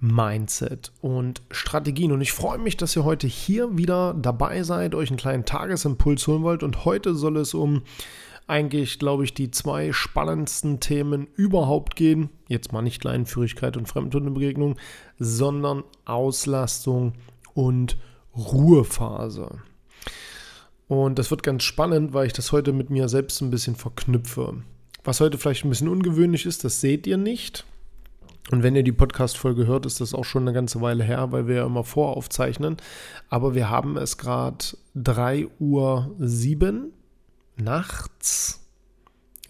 Mindset und Strategien. Und ich freue mich, dass ihr heute hier wieder dabei seid, euch einen kleinen Tagesimpuls holen wollt. Und heute soll es um eigentlich, glaube ich, die zwei spannendsten Themen überhaupt gehen. Jetzt mal nicht Leinenführigkeit und Fremdhundebegegnung, sondern Auslastung und Ruhephase. Und das wird ganz spannend, weil ich das heute mit mir selbst ein bisschen verknüpfe. Was heute vielleicht ein bisschen ungewöhnlich ist, das seht ihr nicht. Und wenn ihr die Podcast-Folge hört, ist das auch schon eine ganze Weile her, weil wir ja immer voraufzeichnen. Aber wir haben es gerade 3 Uhr 7 nachts.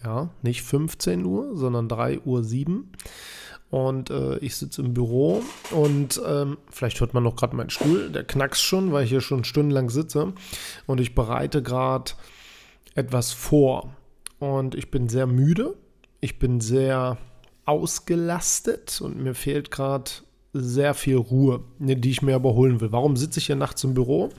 Ja, nicht 15 Uhr, sondern 3 Uhr 7. Und äh, ich sitze im Büro und ähm, vielleicht hört man noch gerade meinen Stuhl, der knackst schon, weil ich hier schon stundenlang sitze. Und ich bereite gerade etwas vor. Und ich bin sehr müde. Ich bin sehr ausgelastet und mir fehlt gerade sehr viel Ruhe, ne, die ich mir aber holen will. Warum sitze ich hier nachts im Büro?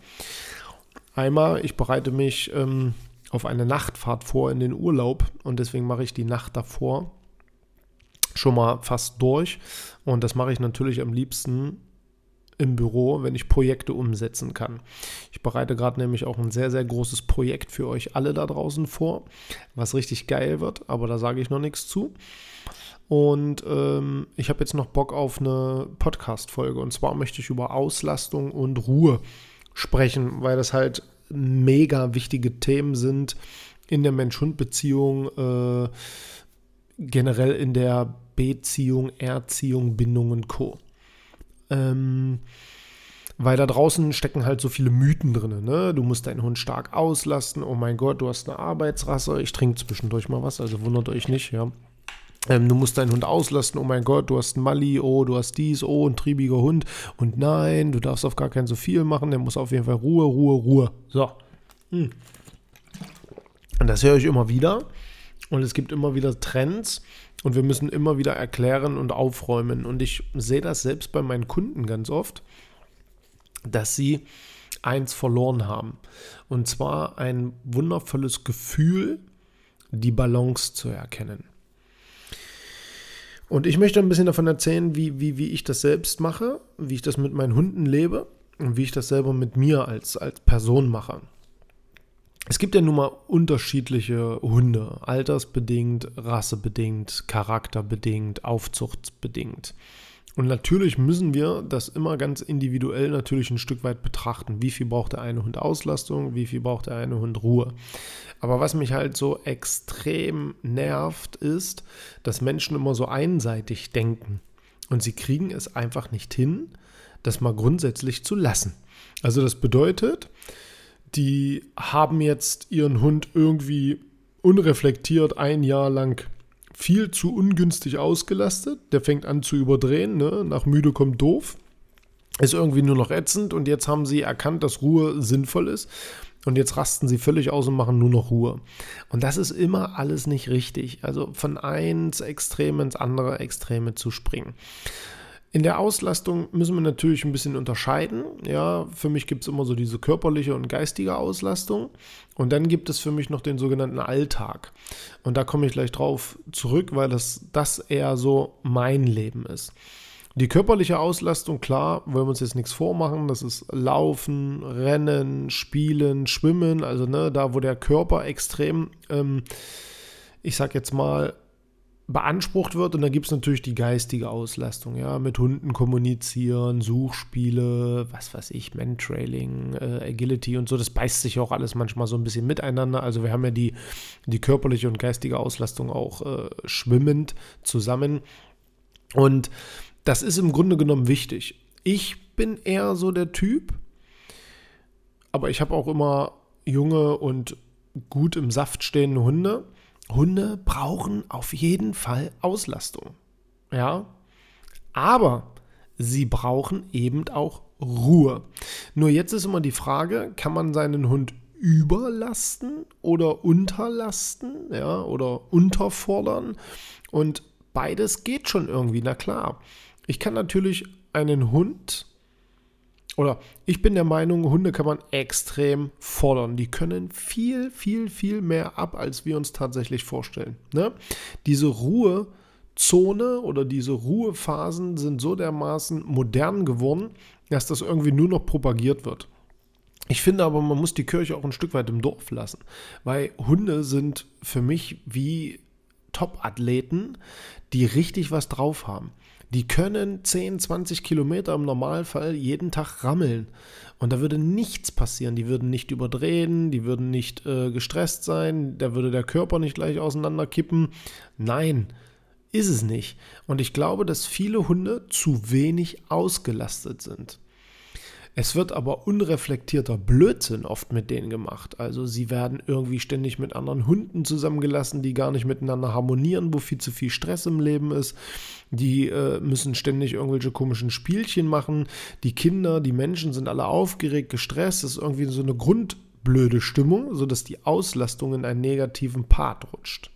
Einmal, ich bereite mich ähm, auf eine Nachtfahrt vor in den Urlaub und deswegen mache ich die Nacht davor schon mal fast durch. Und das mache ich natürlich am liebsten im Büro, wenn ich Projekte umsetzen kann. Ich bereite gerade nämlich auch ein sehr, sehr großes Projekt für euch alle da draußen vor, was richtig geil wird, aber da sage ich noch nichts zu. Und ähm, ich habe jetzt noch Bock auf eine Podcast-Folge. Und zwar möchte ich über Auslastung und Ruhe sprechen, weil das halt mega wichtige Themen sind in der Mensch-Hund-Beziehung, äh, generell in der Beziehung, Erziehung, Bindung und Co. Ähm, weil da draußen stecken halt so viele Mythen drin. Ne? Du musst deinen Hund stark auslasten. Oh mein Gott, du hast eine Arbeitsrasse. Ich trinke zwischendurch mal was, also wundert euch nicht, ja. Ähm, du musst deinen Hund auslasten. Oh mein Gott, du hast einen Mali. Oh, du hast dies. Oh, ein triebiger Hund. Und nein, du darfst auf gar keinen so viel machen. Der muss auf jeden Fall Ruhe, Ruhe, Ruhe. So. Hm. Und das höre ich immer wieder. Und es gibt immer wieder Trends. Und wir müssen immer wieder erklären und aufräumen. Und ich sehe das selbst bei meinen Kunden ganz oft, dass sie eins verloren haben. Und zwar ein wundervolles Gefühl, die Balance zu erkennen. Und ich möchte ein bisschen davon erzählen, wie, wie, wie ich das selbst mache, wie ich das mit meinen Hunden lebe und wie ich das selber mit mir als, als Person mache. Es gibt ja nun mal unterschiedliche Hunde, altersbedingt, rassebedingt, charakterbedingt, aufzuchtsbedingt. Und natürlich müssen wir das immer ganz individuell natürlich ein Stück weit betrachten. Wie viel braucht der eine Hund Auslastung, wie viel braucht der eine Hund Ruhe. Aber was mich halt so extrem nervt, ist, dass Menschen immer so einseitig denken. Und sie kriegen es einfach nicht hin, das mal grundsätzlich zu lassen. Also das bedeutet, die haben jetzt ihren Hund irgendwie unreflektiert ein Jahr lang viel zu ungünstig ausgelastet. Der fängt an zu überdrehen. Ne? Nach müde kommt doof. Ist irgendwie nur noch ätzend. Und jetzt haben sie erkannt, dass Ruhe sinnvoll ist. Und jetzt rasten sie völlig aus und machen nur noch Ruhe. Und das ist immer alles nicht richtig. Also von eins Extrem ins andere Extreme zu springen. In der Auslastung müssen wir natürlich ein bisschen unterscheiden. Ja, für mich gibt es immer so diese körperliche und geistige Auslastung. Und dann gibt es für mich noch den sogenannten Alltag. Und da komme ich gleich drauf zurück, weil das, das eher so mein Leben ist. Die körperliche Auslastung, klar, wollen wir uns jetzt nichts vormachen. Das ist Laufen, Rennen, Spielen, Schwimmen. Also ne, da, wo der Körper extrem, ähm, ich sag jetzt mal, beansprucht wird. Und da gibt es natürlich die geistige Auslastung, ja, mit Hunden kommunizieren, Suchspiele, was weiß ich, Mentrailing, äh, Agility und so. Das beißt sich auch alles manchmal so ein bisschen miteinander. Also wir haben ja die, die körperliche und geistige Auslastung auch äh, schwimmend zusammen. Und das ist im Grunde genommen wichtig. Ich bin eher so der Typ, aber ich habe auch immer junge und gut im Saft stehende Hunde Hunde brauchen auf jeden Fall Auslastung. Ja, aber sie brauchen eben auch Ruhe. Nur jetzt ist immer die Frage, kann man seinen Hund überlasten oder unterlasten, ja, oder unterfordern? Und beides geht schon irgendwie, na klar. Ich kann natürlich einen Hund oder ich bin der Meinung, Hunde kann man extrem fordern. Die können viel, viel, viel mehr ab, als wir uns tatsächlich vorstellen. Ne? Diese Ruhezone oder diese Ruhephasen sind so dermaßen modern geworden, dass das irgendwie nur noch propagiert wird. Ich finde aber, man muss die Kirche auch ein Stück weit im Dorf lassen, weil Hunde sind für mich wie Top-Athleten, die richtig was drauf haben. Die können 10, 20 Kilometer im Normalfall jeden Tag rammeln. Und da würde nichts passieren. Die würden nicht überdrehen, die würden nicht äh, gestresst sein, da würde der Körper nicht gleich auseinanderkippen. Nein, ist es nicht. Und ich glaube, dass viele Hunde zu wenig ausgelastet sind. Es wird aber unreflektierter Blödsinn oft mit denen gemacht. Also sie werden irgendwie ständig mit anderen Hunden zusammengelassen, die gar nicht miteinander harmonieren, wo viel zu viel Stress im Leben ist. Die äh, müssen ständig irgendwelche komischen Spielchen machen. Die Kinder, die Menschen sind alle aufgeregt, gestresst. Das ist irgendwie so eine grundblöde Stimmung, sodass die Auslastung in einen negativen Part rutscht.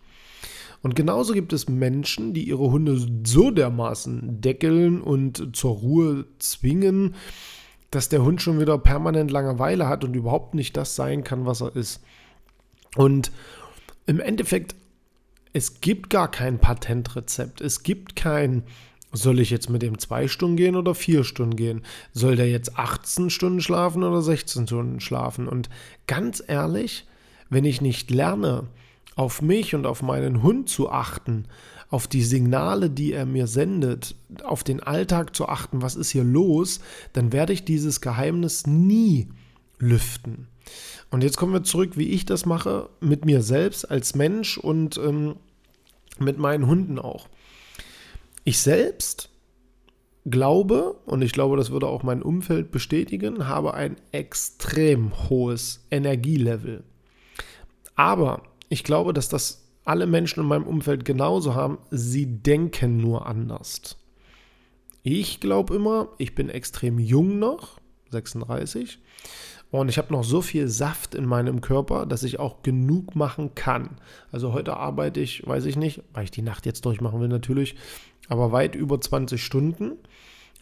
Und genauso gibt es Menschen, die ihre Hunde so dermaßen deckeln und zur Ruhe zwingen, dass der Hund schon wieder permanent Langeweile hat und überhaupt nicht das sein kann, was er ist. Und im Endeffekt, es gibt gar kein Patentrezept. Es gibt kein, soll ich jetzt mit dem zwei Stunden gehen oder vier Stunden gehen? Soll der jetzt 18 Stunden schlafen oder 16 Stunden schlafen? Und ganz ehrlich, wenn ich nicht lerne, auf mich und auf meinen Hund zu achten, auf die Signale, die er mir sendet, auf den Alltag zu achten, was ist hier los, dann werde ich dieses Geheimnis nie lüften. Und jetzt kommen wir zurück, wie ich das mache, mit mir selbst als Mensch und ähm, mit meinen Hunden auch. Ich selbst glaube, und ich glaube, das würde auch mein Umfeld bestätigen, habe ein extrem hohes Energielevel. Aber ich glaube, dass das alle Menschen in meinem Umfeld genauso haben. Sie denken nur anders. Ich glaube immer, ich bin extrem jung noch, 36, und ich habe noch so viel Saft in meinem Körper, dass ich auch genug machen kann. Also heute arbeite ich, weiß ich nicht, weil ich die Nacht jetzt durchmachen will natürlich, aber weit über 20 Stunden.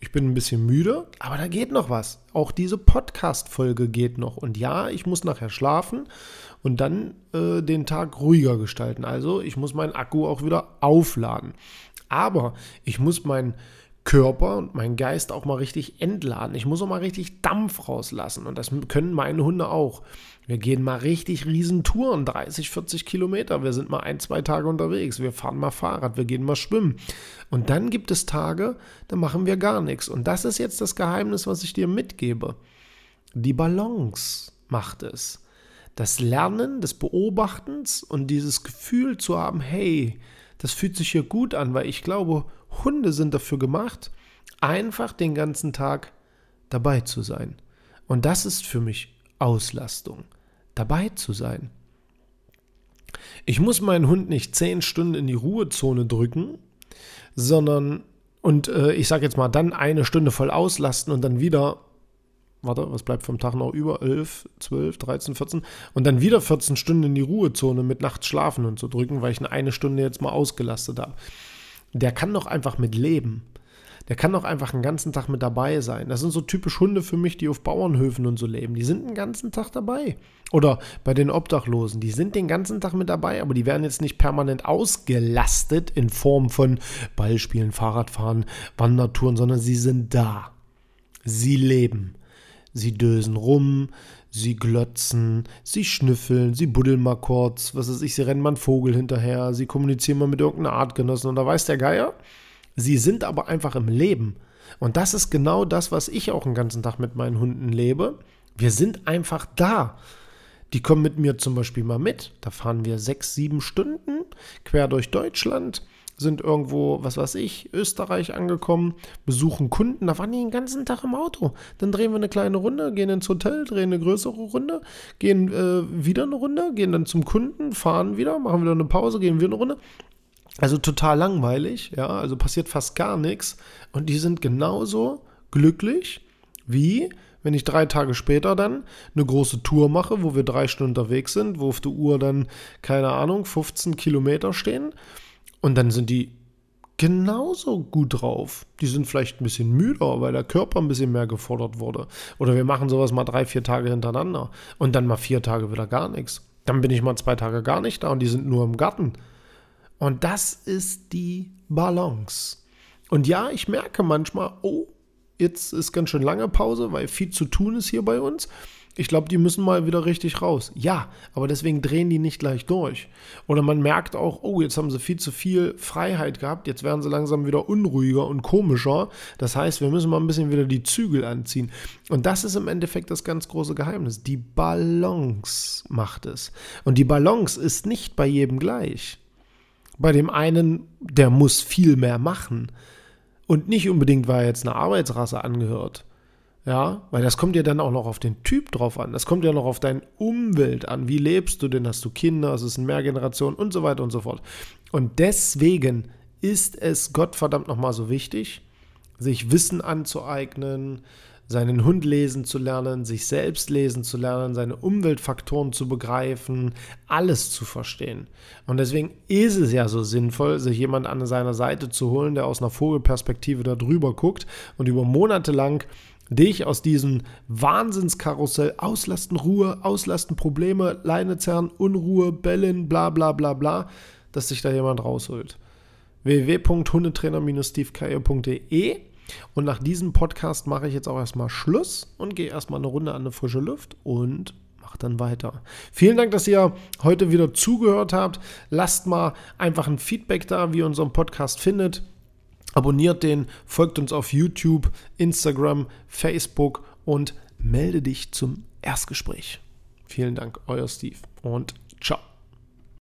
Ich bin ein bisschen müde, aber da geht noch was. Auch diese Podcast-Folge geht noch. Und ja, ich muss nachher schlafen und dann äh, den Tag ruhiger gestalten. Also ich muss meinen Akku auch wieder aufladen. Aber ich muss meinen Körper und meinen Geist auch mal richtig entladen. Ich muss auch mal richtig Dampf rauslassen. Und das können meine Hunde auch. Wir gehen mal richtig Riesentouren, 30, 40 Kilometer. Wir sind mal ein, zwei Tage unterwegs. Wir fahren mal Fahrrad, wir gehen mal schwimmen. Und dann gibt es Tage, da machen wir gar nichts. Und das ist jetzt das Geheimnis, was ich dir mitgebe. Die Balance macht es das Lernen des Beobachtens und dieses Gefühl zu haben, hey, das fühlt sich hier gut an, weil ich glaube, Hunde sind dafür gemacht, einfach den ganzen Tag dabei zu sein. Und das ist für mich Auslastung, dabei zu sein. Ich muss meinen Hund nicht zehn Stunden in die Ruhezone drücken, sondern und äh, ich sage jetzt mal dann eine Stunde voll auslasten und dann wieder warte, was bleibt vom Tag noch über? 11, 12, 13, 14. Und dann wieder 14 Stunden in die Ruhezone mit nachts schlafen und so drücken, weil ich eine Stunde jetzt mal ausgelastet habe. Der kann doch einfach mit leben. Der kann doch einfach einen ganzen Tag mit dabei sein. Das sind so typisch Hunde für mich, die auf Bauernhöfen und so leben. Die sind den ganzen Tag dabei. Oder bei den Obdachlosen, die sind den ganzen Tag mit dabei, aber die werden jetzt nicht permanent ausgelastet in Form von Ballspielen, Fahrradfahren, Wandertouren, sondern sie sind da. Sie leben. Sie dösen rum, sie glotzen, sie schnüffeln, sie buddeln mal kurz, was weiß ich, sie rennen mal einen Vogel hinterher, sie kommunizieren mal mit irgendeiner Artgenossen und da weiß der Geier. Sie sind aber einfach im Leben. Und das ist genau das, was ich auch den ganzen Tag mit meinen Hunden lebe. Wir sind einfach da. Die kommen mit mir zum Beispiel mal mit. Da fahren wir sechs, sieben Stunden quer durch Deutschland sind irgendwo, was weiß ich, Österreich angekommen, besuchen Kunden, da waren die den ganzen Tag im Auto. Dann drehen wir eine kleine Runde, gehen ins Hotel, drehen eine größere Runde, gehen äh, wieder eine Runde, gehen dann zum Kunden, fahren wieder, machen wieder eine Pause, gehen wieder eine Runde. Also total langweilig, ja, also passiert fast gar nichts. Und die sind genauso glücklich wie wenn ich drei Tage später dann eine große Tour mache, wo wir drei Stunden unterwegs sind, wo auf der Uhr dann, keine Ahnung, 15 Kilometer stehen und dann sind die genauso gut drauf. Die sind vielleicht ein bisschen müder, weil der Körper ein bisschen mehr gefordert wurde. Oder wir machen sowas mal drei, vier Tage hintereinander und dann mal vier Tage wieder gar nichts. Dann bin ich mal zwei Tage gar nicht da und die sind nur im Garten. Und das ist die Balance. Und ja, ich merke manchmal, oh, jetzt ist ganz schön lange Pause, weil viel zu tun ist hier bei uns. Ich glaube, die müssen mal wieder richtig raus. Ja, aber deswegen drehen die nicht gleich durch. Oder man merkt auch, oh, jetzt haben sie viel zu viel Freiheit gehabt, jetzt werden sie langsam wieder unruhiger und komischer. Das heißt, wir müssen mal ein bisschen wieder die Zügel anziehen. Und das ist im Endeffekt das ganz große Geheimnis. Die Balance macht es. Und die Balance ist nicht bei jedem gleich. Bei dem einen, der muss viel mehr machen. Und nicht unbedingt, weil er jetzt einer Arbeitsrasse angehört ja, weil das kommt ja dann auch noch auf den Typ drauf an. Das kommt ja noch auf deine Umwelt an. Wie lebst du denn? Hast du Kinder? Ist es eine Mehrgeneration und so weiter und so fort. Und deswegen ist es Gottverdammt nochmal so wichtig, sich Wissen anzueignen, seinen Hund lesen zu lernen, sich selbst lesen zu lernen, seine Umweltfaktoren zu begreifen, alles zu verstehen. Und deswegen ist es ja so sinnvoll, sich jemand an seiner Seite zu holen, der aus einer Vogelperspektive da drüber guckt und über Monate lang dich aus diesem Wahnsinnskarussell Auslasten, Ruhe, Auslasten, Probleme, Leine zerren, Unruhe, Bellen, bla bla bla bla, dass sich da jemand rausholt. www.hundetrainer-stevekeier.de und nach diesem Podcast mache ich jetzt auch erstmal Schluss und gehe erstmal eine Runde an eine frische Luft und mache dann weiter. Vielen Dank, dass ihr heute wieder zugehört habt. Lasst mal einfach ein Feedback da, wie ihr unseren Podcast findet. Abonniert den, folgt uns auf YouTube, Instagram, Facebook und melde dich zum Erstgespräch. Vielen Dank, euer Steve und ciao.